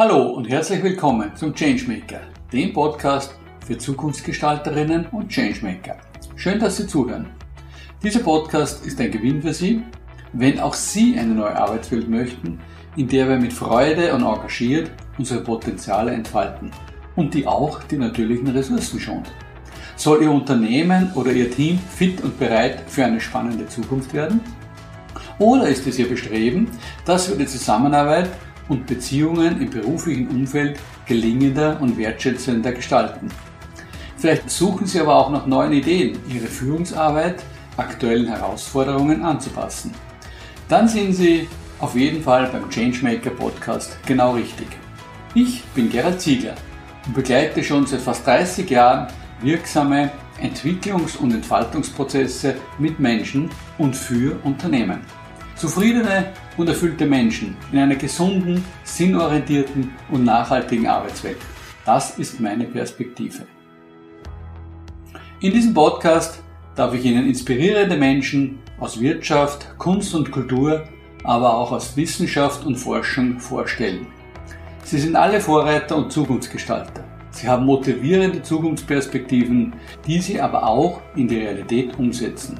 Hallo und herzlich willkommen zum Changemaker, dem Podcast für Zukunftsgestalterinnen und Changemaker. Schön, dass Sie zuhören. Dieser Podcast ist ein Gewinn für Sie, wenn auch Sie eine neue Arbeitswelt möchten, in der wir mit Freude und engagiert unsere Potenziale entfalten und die auch die natürlichen Ressourcen schont. Soll Ihr Unternehmen oder Ihr Team fit und bereit für eine spannende Zukunft werden? Oder ist es Ihr Bestreben, dass wir die Zusammenarbeit und Beziehungen im beruflichen Umfeld gelingender und wertschätzender gestalten. Vielleicht suchen Sie aber auch nach neuen Ideen, Ihre Führungsarbeit aktuellen Herausforderungen anzupassen. Dann sind Sie auf jeden Fall beim Changemaker Podcast genau richtig. Ich bin Gerald Ziegler und begleite schon seit fast 30 Jahren wirksame Entwicklungs- und Entfaltungsprozesse mit Menschen und für Unternehmen. Zufriedene und erfüllte Menschen in einer gesunden, sinnorientierten und nachhaltigen Arbeitswelt. Das ist meine Perspektive. In diesem Podcast darf ich Ihnen inspirierende Menschen aus Wirtschaft, Kunst und Kultur, aber auch aus Wissenschaft und Forschung vorstellen. Sie sind alle Vorreiter und Zukunftsgestalter. Sie haben motivierende Zukunftsperspektiven, die sie aber auch in die Realität umsetzen.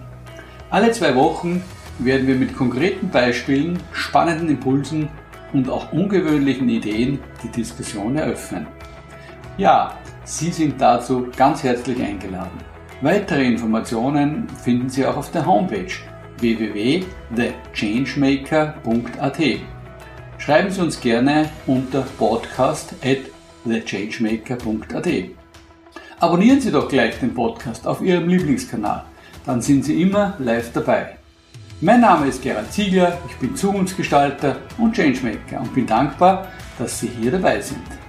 Alle zwei Wochen werden wir mit konkreten Beispielen, spannenden Impulsen und auch ungewöhnlichen Ideen die Diskussion eröffnen. Ja, Sie sind dazu ganz herzlich eingeladen. Weitere Informationen finden Sie auch auf der Homepage www.thechangemaker.at. Schreiben Sie uns gerne unter podcast at thechangemaker.at. Abonnieren Sie doch gleich den Podcast auf Ihrem Lieblingskanal, dann sind Sie immer live dabei. Mein Name ist Gerald Ziegler, ich bin Zukunftsgestalter und Changemaker und bin dankbar, dass Sie hier dabei sind.